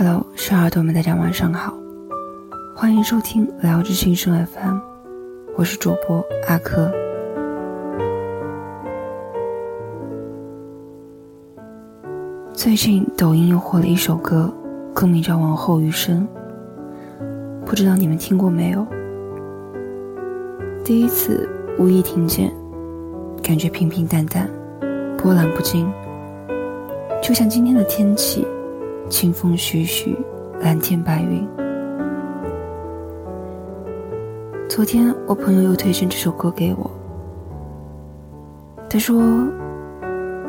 Hello，小耳朵们，大家晚上好，欢迎收听聊之心声 FM，我是主播阿珂。最近抖音又火了一首歌，歌名叫《往后余生》，不知道你们听过没有？第一次无意听见，感觉平平淡淡，波澜不惊，就像今天的天气。清风徐徐，蓝天白云。昨天我朋友又推荐这首歌给我，他说：“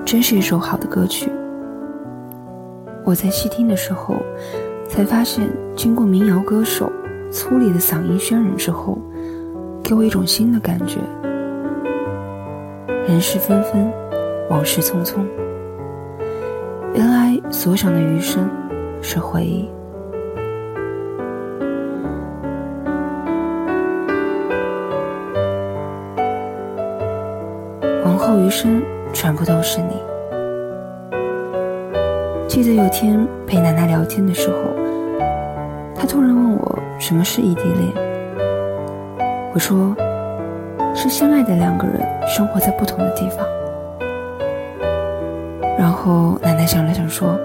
真是一首好的歌曲。”我在细听的时候，才发现，经过民谣歌手粗粝的嗓音渲染之后，给我一种新的感觉。人事纷纷，往事匆匆。原来所想的余生是回忆，往后余生全部都是你。记得有天陪奶奶聊天的时候，她突然问我什么是异地恋。我说，是相爱的两个人生活在不同的地方。然后奶奶想了想说：“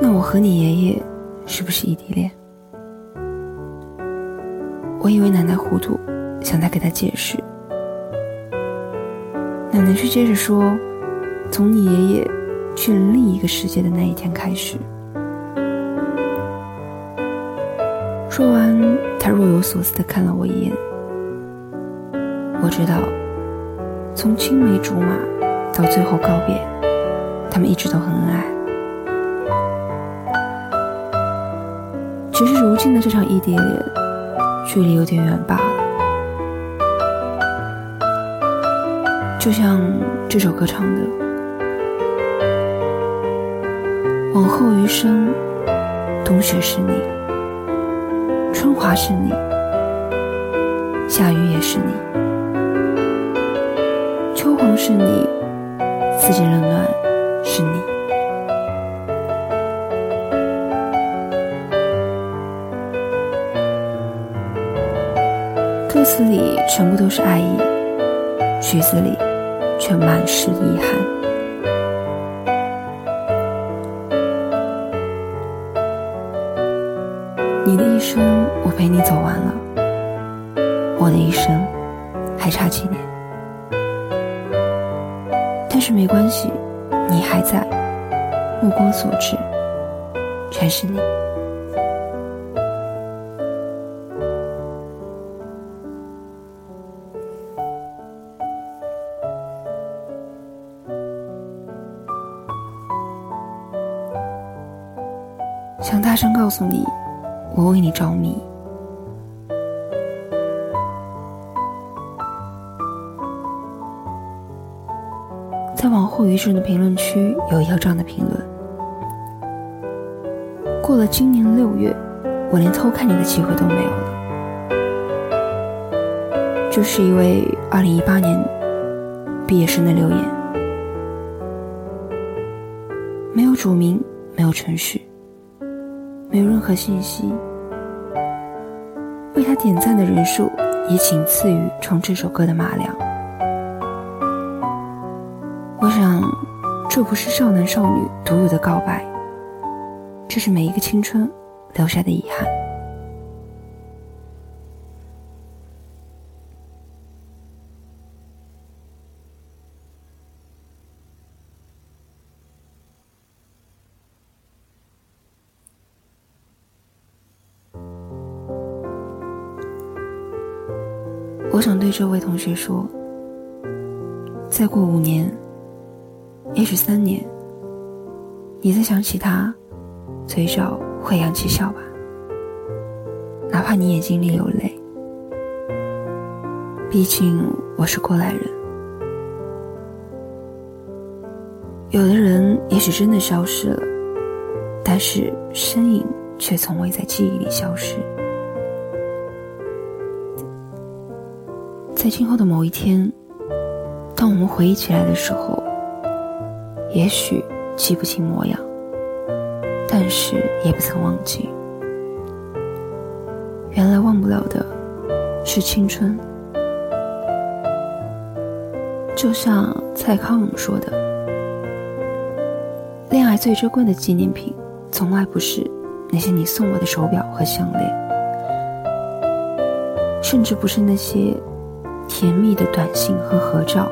那我和你爷爷是不是异地恋？”我以为奶奶糊涂，想再给她解释。奶奶却接着说：“从你爷爷去了另一个世界的那一天开始。”说完，她若有所思的看了我一眼。我知道，从青梅竹马到最后告别。他们一直都很恩爱，只是如今的这场异地恋，距离有点远罢了。就像这首歌唱的：“往后余生，冬雪是你，春华是你，夏雨也是你，秋黄是你，四季冷暖。”歌词里全部都是爱意，曲子里却满是遗憾。你的一生我陪你走完了，我的一生还差几年，但是没关系。你还在，目光所至，全是你。想大声告诉你，我为你着迷。在往后余生的评论区有一条这样的评论：过了今年六月，我连偷看你的机会都没有了。这是一位二零一八年毕业生的留言，没有署名，没有程序，没有任何信息。为他点赞的人数也仅次于唱这首歌的马良。这不是少男少女独有的告白，这是每一个青春留下的遗憾。我想对这位同学说，再过五年。也许三年，你再想起他，嘴角会扬起笑吧。哪怕你眼睛里有泪，毕竟我是过来人。有的人也许真的消失了，但是身影却从未在记忆里消失。在今后的某一天，当我们回忆起来的时候。也许记不清模样，但是也不曾忘记。原来忘不了的是青春。就像蔡康永说的：“恋爱最珍贵的纪念品，从来不是那些你送我的手表和项链，甚至不是那些甜蜜的短信和合照，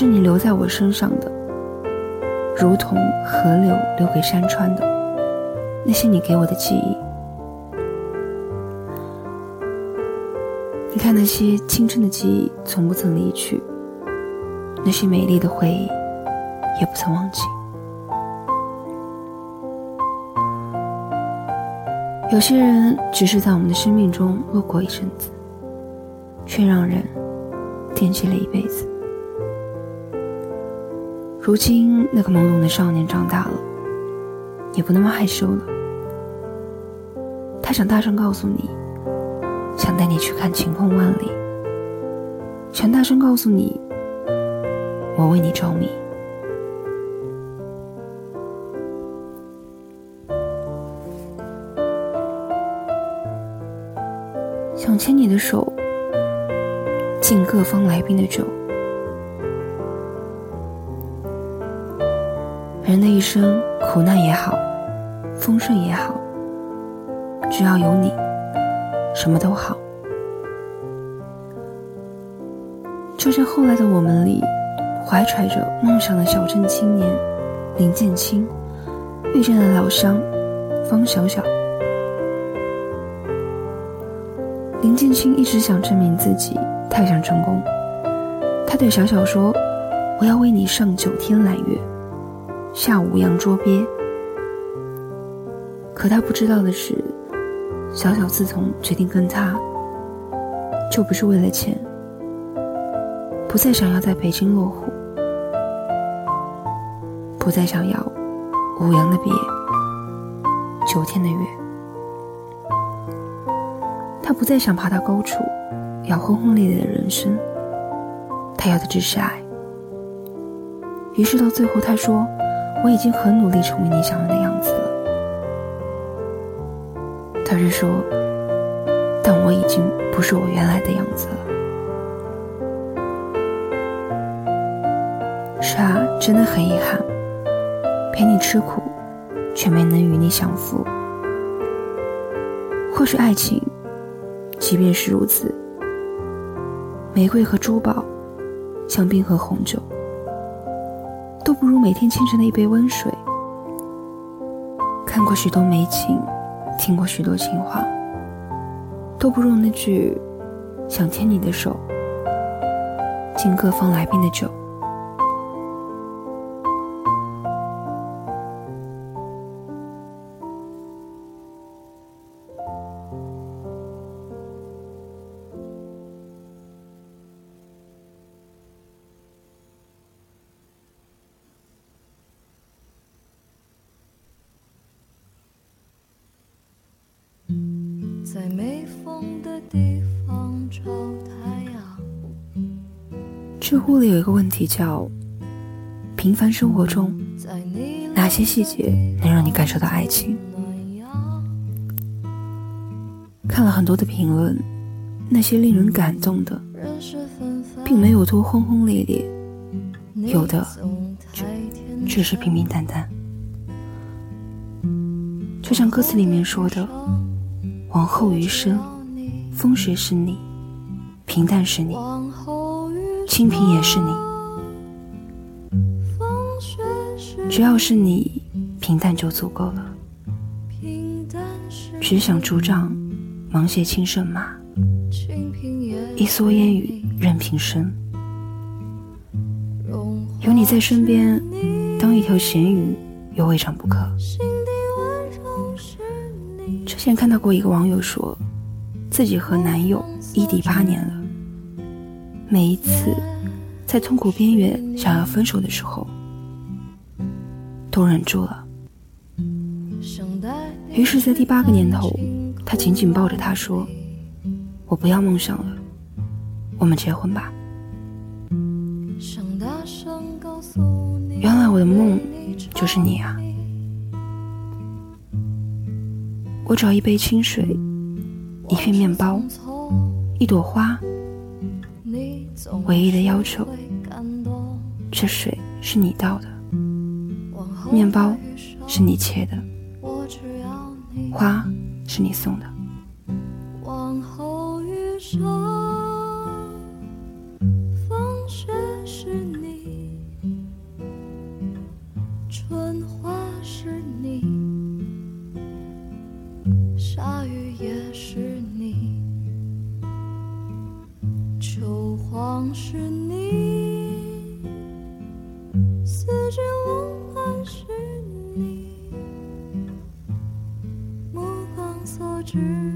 是你留在我身上的，如同河流留给山川的那些你给我的记忆。”你看那些青春的记忆，从不曾离去；那些美丽的回忆，也不曾忘记。有些人只是在我们的生命中路过一阵子，却让人惦记了一辈子。如今，那个懵懂的少年长大了，也不那么害羞了。他想大声告诉你。想带你去看晴空万里，想大声告诉你，我为你着迷。想牵你的手，敬各方来宾的酒。人的一生，苦难也好，丰盛也好，只要有你。什么都好，就像后来的我们里，怀揣着梦想的小镇青年林建清，遇见了老乡方小小。林建清一直想证明自己，太想成功。他对小小说：“我要为你上九天揽月，下五洋捉鳖。”可他不知道的是。小小自从决定跟他，就不是为了钱，不再想要在北京落户，不再想要五洋的鳖，九天的月。他不再想爬到高处，要轰轰烈烈的人生，他要的只是爱。于是到最后，他说：“我已经很努力成为你想要的样子了。”他是说，但我已经不是我原来的样子了。是啊，真的很遗憾，陪你吃苦，却没能与你享福。或许爱情，即便是如此，玫瑰和珠宝，香槟和红酒，都不如每天清晨的一杯温水。看过许多美景。听过许多情话，都不如那句“想牵你的手，敬各方来宾的酒”。在没风的地方找太阳。知乎里有一个问题叫：平凡生活中哪些细节能让你感受到爱情？看了很多的评论，那些令人感动的，并没有多轰轰烈烈，有的只是平平淡淡。就像歌词里面说的。往后余生，风雪是你，平淡是你，清贫也是你。只要是你，平淡就足够了。只想竹杖，芒鞋轻胜马，一蓑烟雨任平生。有你在身边，当一条咸鱼又未尝不可。之前看到过一个网友说，自己和男友异地八年了，每一次在痛苦边缘想要分手的时候，都忍住了。于是，在第八个年头，他紧紧抱着他说：“我不要梦想了，我们结婚吧。”原来我的梦就是你啊！我找一杯清水，一片面包，一朵花，唯一的要求，这水是你倒的，面包是你切的，花是你送的。往后余生。光是你，四季轮换是你，目光所至。